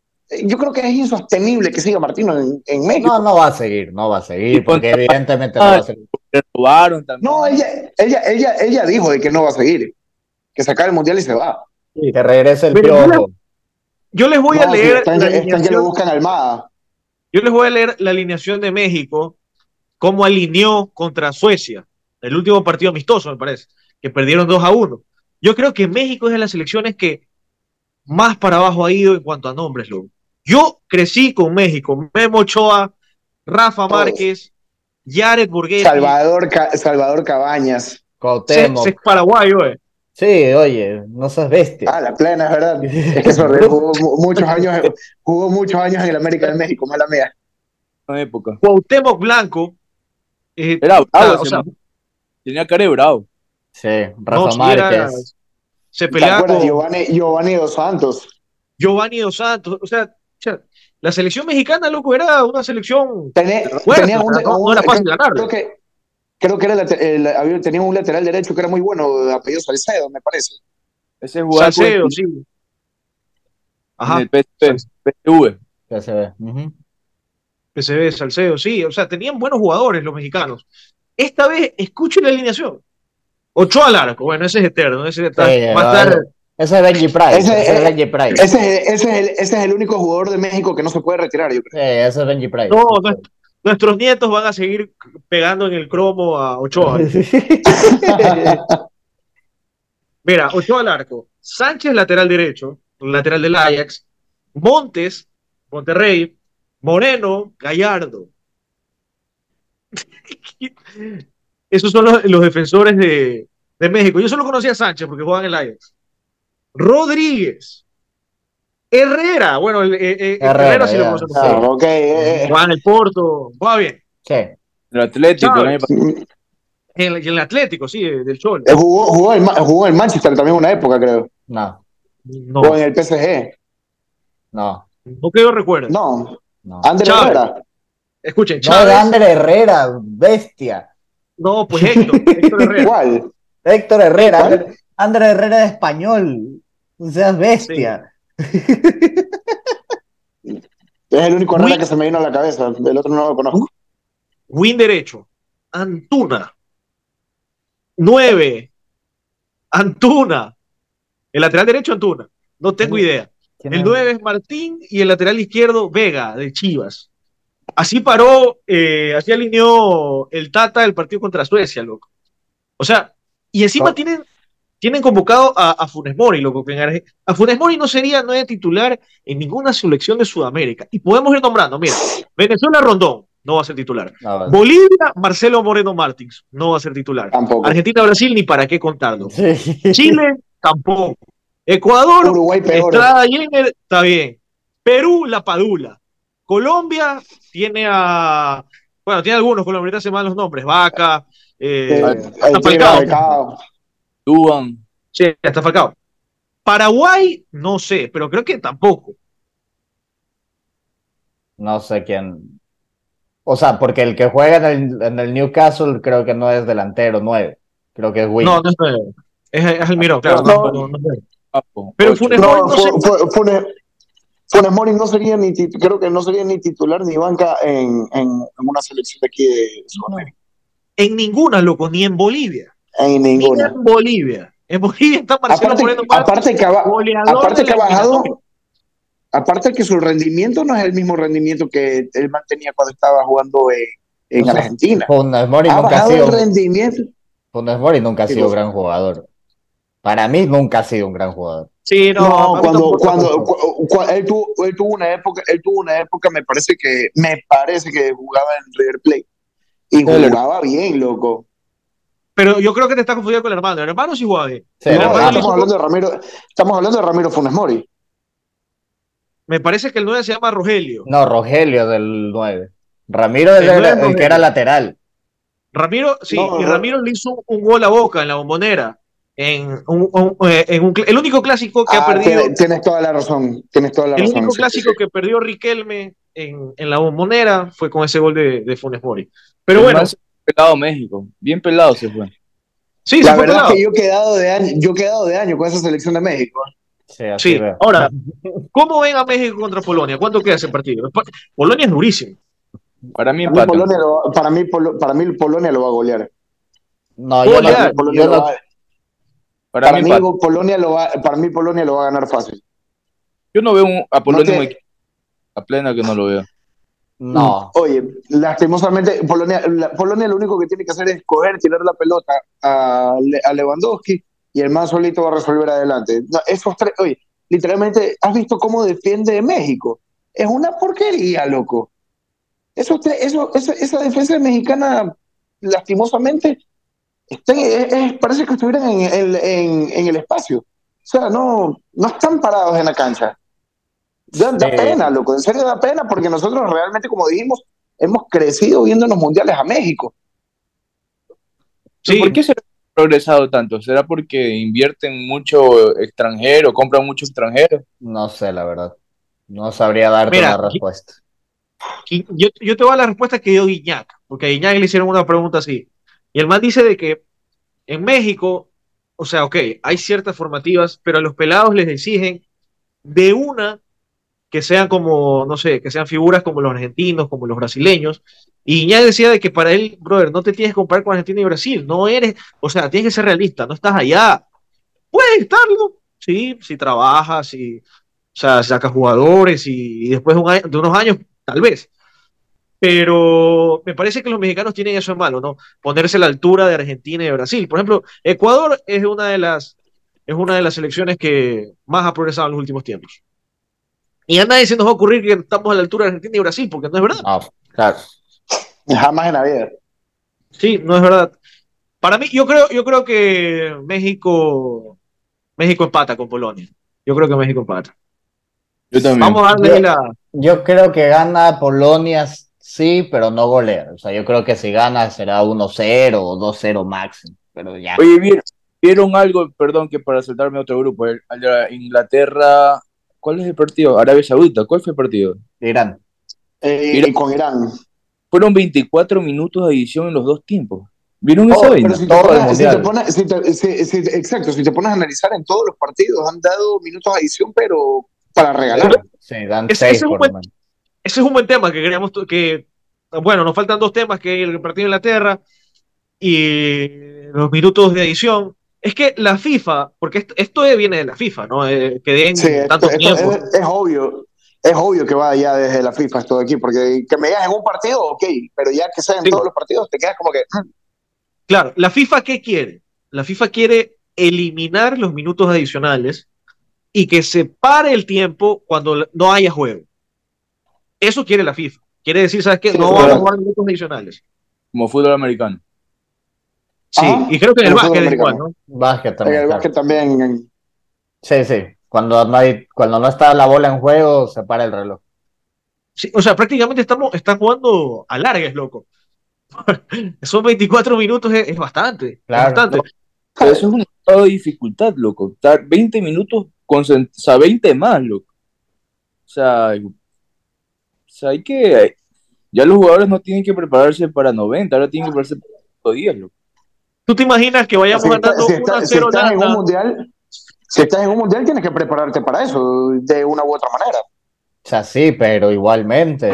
yo creo que es insostenible que siga Martino en, en México. No, no va a seguir, no va a seguir, porque evidentemente no va a seguir. También. No, ella, ella, ella, ella dijo de que no va a seguir, que se acabe el mundial y se va. Que regrese el piojo. Yo les voy a No, si leer están, la están que lo buscan Almada. Yo les voy a leer la alineación de México, cómo alineó contra Suecia, el último partido amistoso, me parece, que perdieron 2 a 1. Yo creo que México es de las selecciones que más para abajo ha ido en cuanto a nombres. Yo crecí con México, Memo Ochoa, Rafa. Márquez, Jared Borghetti, Salvador, Ca- Salvador Cabañas. se, Cuauhtémoc. se es paraguayo, eh. Sí, oye, no seas bestia. Ah, la plena, es verdad. Es que sorry, jugó mu- muchos años, jugó muchos años en el América de México, mala mía. Una época. Cuauhtémoc Blanco, eh, Era bravo. ah, o sea. Tenía cara de bravo. Sí, no, Rafa si era- Márquez. se ¿Te peleaba con Giovanni, Giovanni Dos Santos. Giovanni Dos Santos, o sea, la selección mexicana, loco, era una selección Tenía, Fuerte, tenía un, no- no un- era fácil creo, creo que creo que era el- tenía un lateral derecho que era muy bueno, de apellido Salcedo, me parece. Ese jugador Salcedo, sí. en Ajá, el PSV. PSV. Ya se ve. PSV, Salcedo, sí. O sea, tenían buenos jugadores los mexicanos. Esta vez, escuchen la alineación. Ochoa al arco, bueno, ese es eterno. Ese está, Sí, va a no, estar- Ese es Benji Price. Ese- Ese, es Benji Price. Ese, es- ese, es el, ese es el único jugador de México que no se puede retirar, yo creo. Sí, ese es Benji Price. No, no. nuestros nietos van a seguir pegando en el cromo a Ochoa. Mira, Ochoa al arco. Sánchez, lateral derecho, lateral del Ajax. Montes, Monterrey. Moreno, Gallardo. Esos son los, los defensores de, de México. Yo solo conocía a Sánchez porque jugaba en el Ajax. Rodríguez. Herrera. Bueno, el, el- el- Herrera, Herrera sí lo conocemos. sí. Ah, ok, eh, eh. Jugaba en el Porto. Jugaba bien. Sí. El Atlético. el. En el, en el Atlético, sí, del Cholo. Eh, jugó, jugó, en, Ma- jugó en Manchester también una época, creo. No, No, O en el PSG. no, no que yo recuerde. No, no. Andrés Chávez. Herrera. Escuchen, No, Chávez. de Ander Herrera, bestia. No, pues Héctor, Héctor Herrera. ¿Cuál? Héctor Herrera. ¿Cuál? Ander, Ander Herrera es español. O sea, bestia. Es el único Herrera que se me vino a la cabeza. El otro no lo conozco. Win derecho. Antuna. 9. Antuna. El lateral derecho, Antuna. No tengo idea. ¿Quién El es? 9 es Martín y el lateral izquierdo, Vega, de Chivas. Así paró, eh, así alineó el Tata el partido contra Suecia, loco. O sea, y encima tienen, tienen convocado a, a Funes Mori, loco. Que en a Funes Mori no sería, no es titular en ninguna selección de Sudamérica. Y podemos ir nombrando, mira, Venezuela Rondón, no va a ser titular. No, Bolivia, Marcelo Moreno Martins, no va a ser titular. Tampoco. Argentina, Brasil, ni para qué contarlo. sí. Chile, tampoco. Ecuador, Uruguay peor. Estrada Jenner, está bien. Perú, La Padula. Colombia tiene a. Bueno, tiene algunos, Colombia ahorita se me los nombres. Vaca, eh, Eh, hasta el Tigre Falcao. Falcao. Duban. Sí, hasta Falcao. Paraguay, no sé, pero creo que tampoco. No sé quién. O sea, porque el que juega en el, en el Newcastle creo que no es delantero, nueve. Creo que es Wing. No, no es, es, es Almirón, claro. No, no, no, Pero. Funes Mori No, Funes, Funes Mori no sería ni tit- creo que no sería ni titular ni banca en, en, en una selección de aquí de Sudamérica. En ninguna, loco, ni en Bolivia. En Ni ninguna. en Bolivia. En Bolivia está Marcelo Aparte, Moreno aparte que, ha, aparte que bajado, aparte que su rendimiento no es el mismo rendimiento que él mantenía cuando estaba jugando en, en O sea, Argentina. Funes Mori Ha nunca ha bajado sido, el rendimiento. Funes Mori nunca ha ¿Qué sido gran jugador. Para mí nunca ha sido un gran jugador. Sí, no, No, cuando, cuando, cu- cu- él, tuvo, él tuvo una época, él tuvo una época, me parece que, me parece que jugaba en River Plate. Y jugaba bien, loco. Pero yo creo que te estás confundiendo con el hermano. El hermano sí jugaba bien. Sí, El No, hermano estamos hizo- hablando de Ramiro, estamos hablando de Ramiro Funes Mori. Me parece que el 9 se llama Rogelio. No, Rogelio del 9. Ramiro es El es el que era lateral. Ramiro, sí, No, y no. Ramiro le hizo un gol a Boca en la bombonera. En un, un- eh, en un cl- el único clásico que ha Ah, perdido, tienes, toda la razón, tienes toda la el razón. único sí, clásico que perdió Riquelme en, en la bombonera fue con ese gol de, de Funes Mori. Pero El bueno, más pelado México. Bien pelado se fue. sí, se La fue verdad pelado. es que yo he quedado de año, yo he quedado de año con esa selección de México. Sí, así Sí, veo. ahora, ¿cómo ven a México contra Polonia? ¿Cuánto queda ese partido? Polonia es durísimo. Para mí Para mí. Polonia lo, va- para, mí, Polo- para mí Polonia lo va a golear. No, yo no, yo lo no- Para, para, mí. Polonia lo va, para mí Polonia lo va a ganar fácil. Yo no veo un- a Polonia No te- a plena que no lo veo. no. Oye, lastimosamente, Polonia, la- Polonia lo único que tiene que hacer es coger, tirar la pelota a, a Lewandowski y el man solito va a resolver adelante. No, esos tres, oye, literalmente, ¿has visto cómo defiende México? Es una porquería, loco. Esos tres, eso, esa defensa mexicana, lastimosamente, es- es- parece que estuvieran en, en- en- en el espacio. O sea, no, no están parados en la cancha. Da, pena, loco, en serio da pena porque nosotros realmente, como dijimos, hemos crecido viendo los mundiales a México. Sí, ¿Por qué se ha progresado tanto? ¿Será porque invierten mucho extranjero, compran mucho extranjero? No sé, la verdad. No sabría darte Mira, una aquí- respuesta. Yo, yo te voy a la respuesta que dio Guiñac, porque a Guiñac le hicieron una pregunta así. Y el man dice de que en México, o sea, ok, hay ciertas formativas, pero a los pelados les exigen de una que sean como, no sé, que sean figuras como los argentinos, como los brasileños. Y Guiñac decía de que para él, brother, no te tienes que comparar con Argentina y Brasil, no eres, o sea, tienes que ser realista, no estás allá. Puedes estarlo, sí, si trabajas, si, o sea, sacas jugadores y, después de, un año- de unos años, tal vez. Pero me parece que los mexicanos tienen eso en malo, ¿no? Ponerse a la altura de Argentina y de Brasil. Por ejemplo, Ecuador es una de las, es una de las selecciones que más ha progresado en los últimos tiempos. Y a nadie se nos va a ocurrir que estamos a la altura de Argentina y Brasil, porque no es verdad. No, claro. Jamás en la vida. Sí, no es verdad. Para mí, yo creo, yo creo que México, México empata con Polonia. Yo creo que México empata. Yo también. Vamos a darle Yo- la. Yo creo que gana Polonia, sí, pero no golea. O sea, yo creo que si gana será 1-0 o 2-0 máximo. Pero ya. Oye, ¿vieron, vieron algo? Perdón, que para saltarme a otro grupo. el- el de Inglaterra. ¿Cuál es el partido? Arabia Saudita. ¿Cuál fue el partido? Irán. Eh, y con Irán. Fueron 24 minutos de edición en los dos tiempos. ¿Vieron esa Oh, si si si si- exacto, si te pones a analizar en todos los partidos, han dado minutos de adición, pero para regalar. Sí, dan Ese- 6 ese es un por buen- lo menos. Ese es un buen tema que queríamos que. Bueno, nos faltan dos temas, que el partido de Inglaterra y los minutos de edición. Es que la FIFA, porque esto, esto viene de la FIFA, ¿no? Eh, que den Sí, tanto esto tiempo. es, es obvio. Es obvio que va ya desde la FIFA esto de aquí, porque que me digas en un partido, ok, pero ya que sea en Sí. todos los partidos, te quedas como que. mm, Claro, la FIFA, ¿qué quiere? La FIFA quiere eliminar los minutos adicionales y que se pare el tiempo cuando no haya juego. Eso quiere la FIFA. Quiere decir, ¿sabes qué? No vamos a jugar minutos adicionales. Como fútbol americano. Sí, Ajá, y creo que en el básquet es igual. ¿no? Básquet En también. el claro. básquet también. en- Sí, sí. Cuando no hay, cuando no está la bola en juego, se para el reloj. Sí, o sea, prácticamente estamos, están jugando a largas, loco. Son 24 minutos, es, es bastante. es Claro. bastante. Pero eso es un grado de dificultad, loco. Estar 20 minutos, concent- o sea, 20 más, loco. O sea, sea, hay que. Ya los jugadores no tienen que prepararse para 90, ahora tienen que prepararse para 10, loco. ¿Tú te imaginas que vayamos Si, ganando si 1 está- a si 0 estás en un mundial, si estás en un mundial, tienes que prepararte para eso, de una u otra manera. O sea, sí, pero igualmente.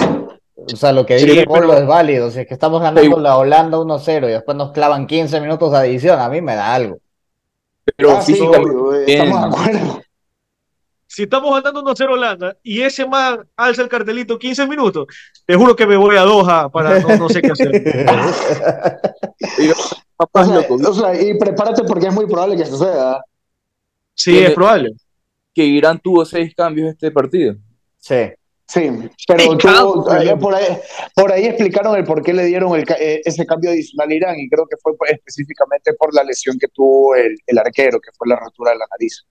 O sea, lo que Sí, dice Polo pero- es válido. Si es que estamos ganando la Holanda 1-0 y después nos clavan 15 minutos de adición, a mí me da algo. Pero Ah, sí, físicamente. eh, estamos de acuerdo. Si estamos ganando 1 a 0 Holanda y ese man alza el cartelito 15 minutos, te juro que me voy a Doha para no, no sé qué hacer. digo, O papás, sea, loco, o sea, y prepárate porque es muy probable que suceda. Sí, es probable. que Irán tuvo seis cambios este partido. Sí. Sí, pero tuvo- claro, eh, por, ahí, por ahí explicaron el por qué le dieron el eh, ese cambio adicional a Irán y creo que fue pues, específicamente por la lesión que tuvo el, el arquero, que fue la rotura de la nariz.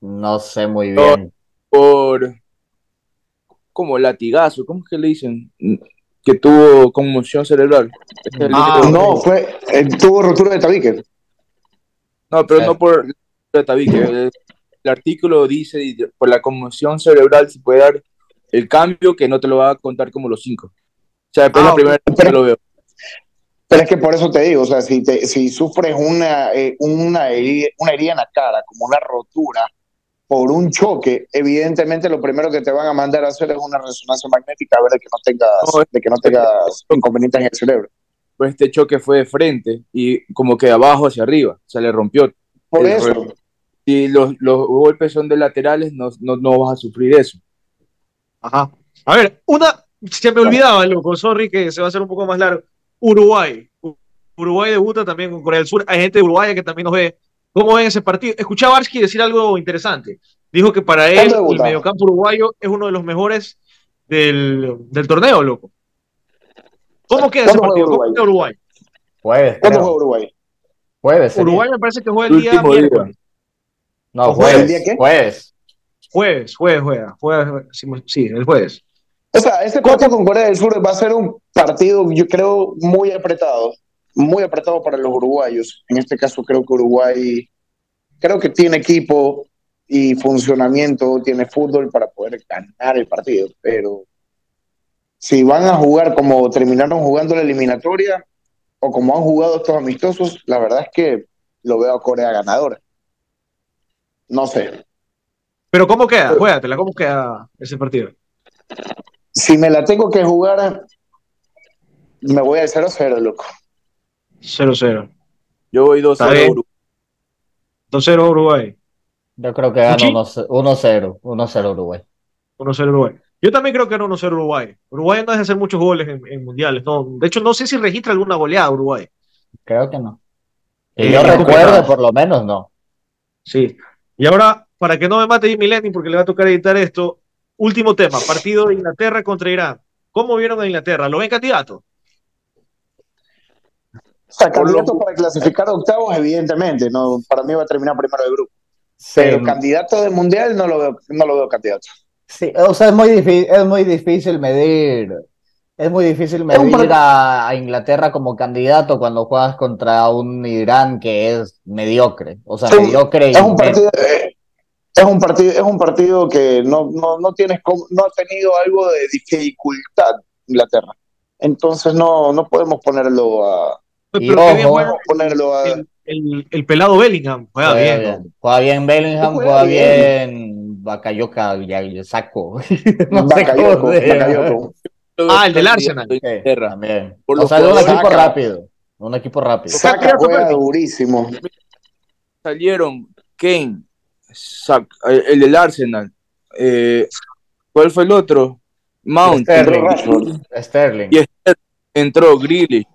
No sé muy bien. Por. Como latigazo, ¿cómo es que le dicen? Que tuvo conmoción cerebral. El Ah, No, fue, eh, tuvo rotura de tabique. No, pero Sí. no por el tabique. El, el artículo dice por la conmoción cerebral se puede dar el cambio que no te lo va a contar como los cinco. O sea, es Ah, la ok. primera vez que lo veo. Pero es que por eso te digo, o sea, si, te, si sufres una, eh, una, herida, una herida en la cara, como una rotura, por un choque, evidentemente lo primero que te van a mandar a hacer es una resonancia magnética a ver de que no tengas, No, de que no tengas inconvenientes en el cerebro. Pues este choque fue de frente y como que de abajo hacia arriba, se le rompió. Por eso, Si los, los golpes son de laterales, no, no, no vas a sufrir eso. Ajá. A ver, una, se me olvidaba, loco, sorry que se va a hacer un poco más largo. Uruguay. Uruguay debuta también con Corea del Sur. Hay gente de Uruguay que también nos ve. ¿Cómo ven ese partido? Escuché a Barsky decir algo interesante. Dijo que para él ¿Cuándo el mediocampo uruguayo es uno de los mejores del, del torneo, loco. ¿Cómo queda ese ¿Cuándo partido? juega ¿Cómo queda Uruguay? Jueves, ¿cuándo juega Uruguay? Jueves. Uruguay me parece que juega el día último día. miércoles. No, ¿O jueves? jueves. ¿El día qué? Jueves. Jueves, jueves, juega. juega sí, sí, el jueves. O sea, ese partido con Corea del Sur va a ser un partido, yo creo, muy apretado, muy apretado para los uruguayos. En este caso, creo que Uruguay, creo que tiene equipo y funcionamiento, tiene fútbol para poder ganar el partido, pero si van a jugar como terminaron jugando la eliminatoria o como han jugado estos amistosos, la verdad es que lo veo a Corea ganadora. No sé. Pero ¿cómo queda? Juégatela, ¿cómo queda ese partido? Si me la tengo que jugar, me voy al 0-0, loco. 0-0. Yo voy 2 Está 0 bien. Uruguay. 2-0 Uruguay. Yo creo que gana ¿Fuchi? 1-0. 1-0 Uruguay. 1-0 Uruguay. Yo también creo que era 1-0 Uruguay. Uruguay no es de hacer muchos goles en, en mundiales. No, de hecho, no sé si registra alguna goleada Uruguay. Creo que no. Que Eh, yo complicado. por lo menos, no. Sí. Y ahora, para que no me mate Jimmy Lenny, porque le va a tocar editar esto, último tema, partido de Inglaterra contra Irán. ¿Cómo vieron a Inglaterra? ¿Lo ven candidato? O sea, candidato para clasificar a octavos, evidentemente. No, para mí va a terminar primero de grupo. Pero candidato del mundial no lo veo, no lo veo candidato. sí, o sea, es muy difícil, es muy difícil medir, es muy difícil medir a, a Inglaterra como candidato cuando juegas contra un Irán que es mediocre, o sea, Sí, mediocre y Es un partido, eh, es un partido, es un partido que no, no, no tienes no ha tenido algo de dificultad Inglaterra. Entonces no, no podemos ponerlo a, Y Pero qué bien ojo, juega ponerlo a el, el- el pelado Bellingham. Juega Juega bien. bien. Juega bien Bellingham, Juega juega bien. bien Bakayoko, ya, ya saco. No Ah, el del Arsenal. de Sí, Inglaterra. también. Por O los sea, es un equipo rápido. Un equipo rápido. Saca. Saca juega durísimo. salieron Kane, Sa- el, el del Arsenal. eh, ¿Cuál fue el otro? Mount. Sterling. Entró Rashford. Sterling. Y Entró Grealish,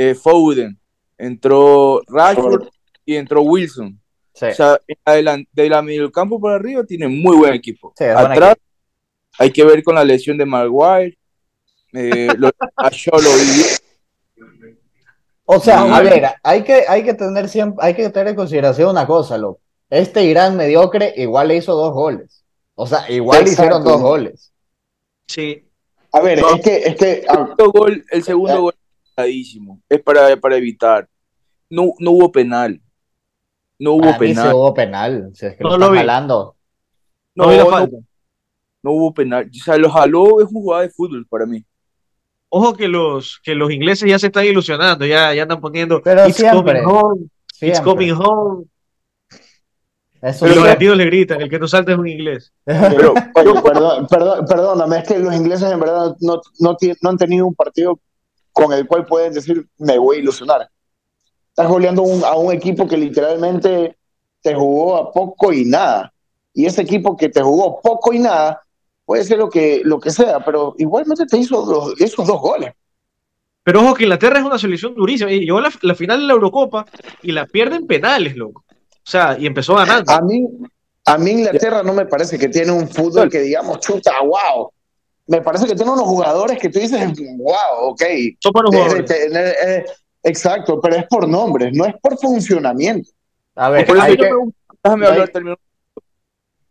eh, Foden, entró Rashford y entró Wilson. Sí. O sea, en adelan- de la mediocampo para arriba tiene muy buen equipo. Sí, es buen Atrás hay que ver con la lesión de Maguire. Eh, lo, a. O sea, a ver, hay que, hay que tener siempre, hay que tener en consideración una cosa, loco. Este Irán mediocre igual le hizo dos goles. O sea, igual le hicieron Exacto. dos goles. Sí. A ver, No. es que, es que ah, El segundo gol, el segundo Eh. gol clarísimo. Es para, para evitar. No, no hubo penal. No hubo Para mí sí penal. hubo penal. Es que No lo lo están jalando. No, No, no, falta. no hubo penal. O sea, lo jaló, es jugada de fútbol para mí. Ojo que los, que los ingleses ya se están ilusionando, ya, ya andan poniendo Pero It's siempre, coming home, it's Siempre. coming home. Eso Y los latinos le gritan, el que no salta es un inglés. Pero Oye, perdón, perdón, perdóname, es que los ingleses en verdad no, no han tenido un partido con el cual pueden decir, me voy a ilusionar. Estás goleando un- a un equipo que literalmente te jugó a poco y nada. Y ese equipo que te jugó poco y nada puede ser lo que, lo que sea, pero igualmente te hizo los- esos dos goles. Pero ojo que Inglaterra es una selección durísima. Y llegó la, la final de la Eurocopa y la pierden penales, loco. O sea, y empezó ganando. A mí, a mí Inglaterra no me parece que tiene un fútbol que digamos, chuta, wow. Me parece que tiene unos jugadores que tú dices, wow, ok. Son buenos jugadores. eh, exacto, pero es por nombres, no es por funcionamiento. A ver, Por eso hay yo que- pregunto, déjame hay- hablar termino.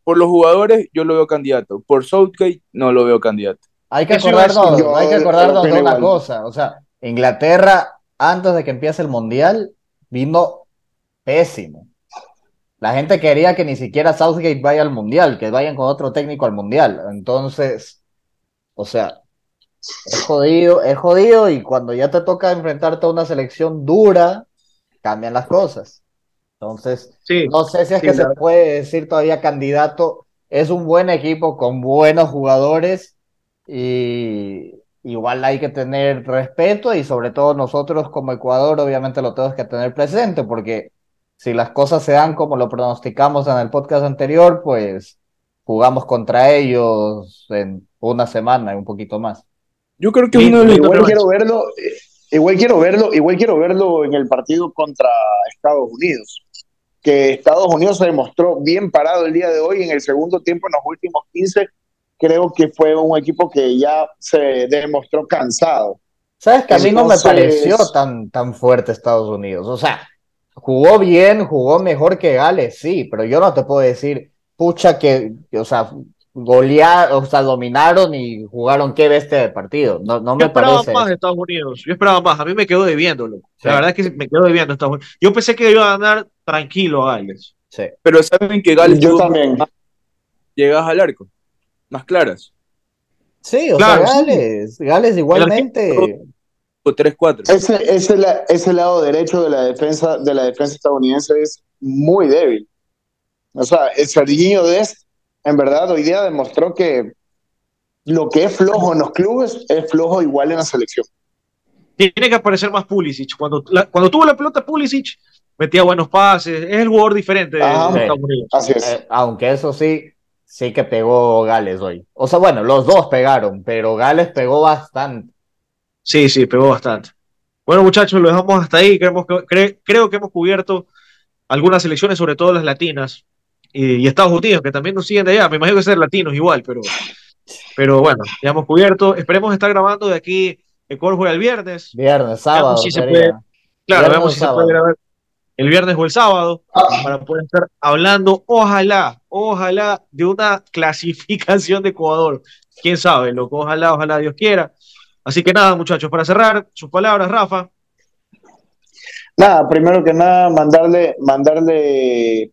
Por los jugadores, yo lo veo candidato. Por Southgate, no lo veo candidato. Hay que acordarnos, yo, hay que acordarnos de una igual. cosa, o sea, Inglaterra antes de que empiece el mundial vino pésimo. La gente quería que ni siquiera Southgate vaya al mundial, que vayan con otro técnico al mundial. Entonces, o sea, es jodido, es jodido y cuando ya te toca enfrentarte a una selección dura, cambian las cosas. Entonces, Sí, no sé si es sí, que se puede decir todavía candidato. Es un buen equipo con buenos jugadores y igual hay que tener respeto y sobre todo nosotros como Ecuador obviamente lo tenemos que tener presente porque si las cosas se dan como lo pronosticamos en el podcast anterior, pues jugamos contra ellos en una semana y un poquito más. Yo creo que Sí, uno de los igual quiero verlo, eh, igual quiero verlo, igual quiero verlo en el partido contra Estados Unidos. Que Estados Unidos se demostró bien parado el día de hoy en el segundo tiempo, en los últimos 15, creo que fue un equipo que ya se demostró cansado. ¿Sabes que a mí no me pareció tan, tan fuerte Estados Unidos? O sea, jugó bien, jugó mejor que Gales, sí, pero yo no te puedo decir, pucha, que, o sea, golearon, o sea, dominaron y jugaron qué bestia de partido. No, no Yo me esperaba parece. más de Estados Unidos. Yo esperaba más. A mí me quedó debiéndolo. Sí. La verdad es que me quedó debiendo Estados Unidos. Yo pensé que iba a ganar tranquilo a Gales. Sí. Pero saben que Gales Yo también. más llegadas al arco, más claras, Sí, o Claro, sea, sí. Gales, Gales igualmente. o 3-4. Ese, ese, la- ese lado derecho de la defensa de la defensa estadounidense es muy débil. O sea, el Serginho Dest, en verdad, hoy día demostró que lo que es flojo en los clubes es flojo igual en la selección. Tiene que aparecer más Pulisic. Cuando, la- cuando tuvo la pelota Pulisic, metía buenos pases. Es el jugador diferente de, Ajá. de Estados Unidos. Así es. Eh, aunque eso sí, sí que pegó Gales hoy. O sea, bueno, los dos pegaron, pero Gales pegó bastante. Sí, sí, pegó bastante. Bueno, muchachos, lo dejamos hasta ahí. Creemos que- cre- creo que hemos cubierto algunas selecciones, sobre todo las latinas y, y Estados Unidos, que también nos siguen de allá. Me imagino que ser latinos igual, pero, pero bueno, ya hemos cubierto. Esperemos estar grabando de aquí. Ecuador juega el viernes. Viernes, sábado, si se puede. Claro, o si se puede grabar el viernes o el sábado para poder estar hablando, ojalá, ojalá, de una clasificación de Ecuador. Quién sabe, loco, ojalá, ojalá Dios quiera. Así que nada, muchachos, para cerrar, sus palabras, Rafa. Nada, primero que nada, mandarle, mandarle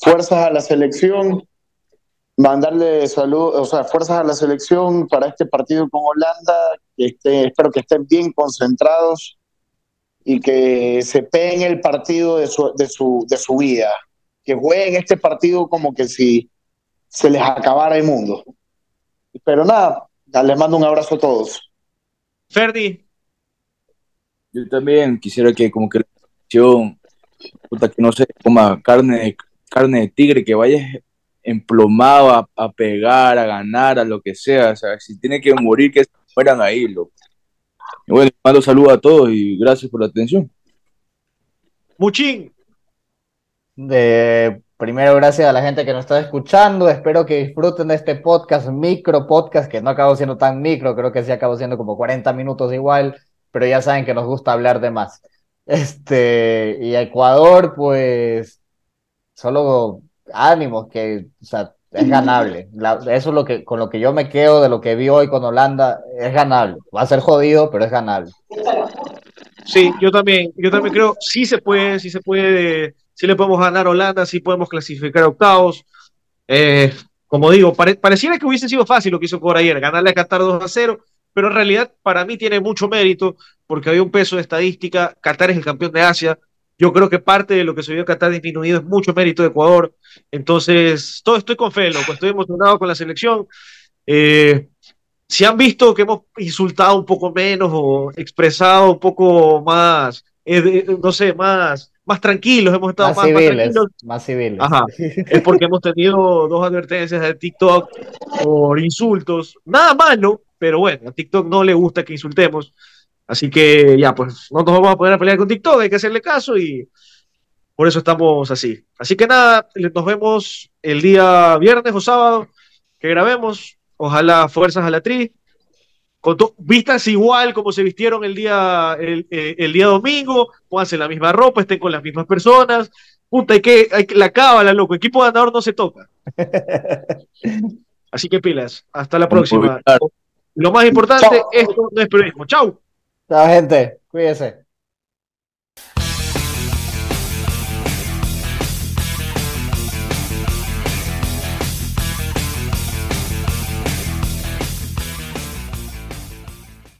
fuerzas a la selección, mandarle salud, o sea, fuerzas a la selección para este partido con Holanda, que esté, espero que estén bien concentrados y que se peguen el partido de su, de su, de su vida, que jueguen este partido como que si se les acabara el mundo. Pero nada, les mando un abrazo a todos. Ferdi, Yo también quisiera que como que la selección, puta, que no se coma carne de, carne de tigre, que vaya emplomado a, a pegar, a ganar, a lo que sea. O sea, si tiene que morir, que se mueran ahí, loco. Y bueno, mando saludos a todos y gracias por la atención. Muchín, De, primero, gracias a la gente que nos está escuchando. Espero que disfruten de este podcast, micro podcast, que no acabó siendo tan micro, creo que sí acabó siendo como 40 minutos igual, pero ya saben que nos gusta hablar de más. Este, y Ecuador, pues, solo ánimos, que, es ganable. Eso es lo que, con lo que yo me quedo de lo que vi hoy con Holanda, es ganable. Va a ser jodido, pero es ganable. sí, yo también, yo también creo, sí se puede, sí se puede, sí le podemos ganar a Holanda, sí podemos clasificar octavos. Eh, como digo, pare- pareciera que hubiese sido fácil lo que hizo por ayer, ganarle a Qatar 2 a 0, pero en realidad para mí tiene mucho mérito porque había un peso de estadística. Qatar es el campeón de Asia. Yo creo que parte de lo que se vio Qatar disminuido es mucho mérito de Ecuador. Entonces, todo estoy con fe, loco. Estoy emocionado con la selección. Eh, si han visto que hemos insultado un poco menos o expresado un poco más, eh, de- no sé, más, más tranquilos, hemos estado Más más, más civiles, tranquilos, más civiles. Ajá. es porque hemos tenido dos advertencias de TikTok por insultos. Nada malo, pero bueno, a TikTok no le gusta que insultemos. Así que ya, pues no nos vamos a poder a pelear con TikTok, hay que hacerle caso y por eso estamos así. Así que nada, nos vemos el día viernes o sábado que grabemos. Ojalá fuerzas a la tri. Con vistas igual como se vistieron el día, el, eh, el día domingo, pónganse la misma ropa, estén con las mismas personas. Puta, hay que, hay que la cábala, loco. Equipo ganador no se toca. Así que pilas. Hasta la próxima. Lo más importante, esto no es periodismo. Chau. Chao, gente. Cuídense.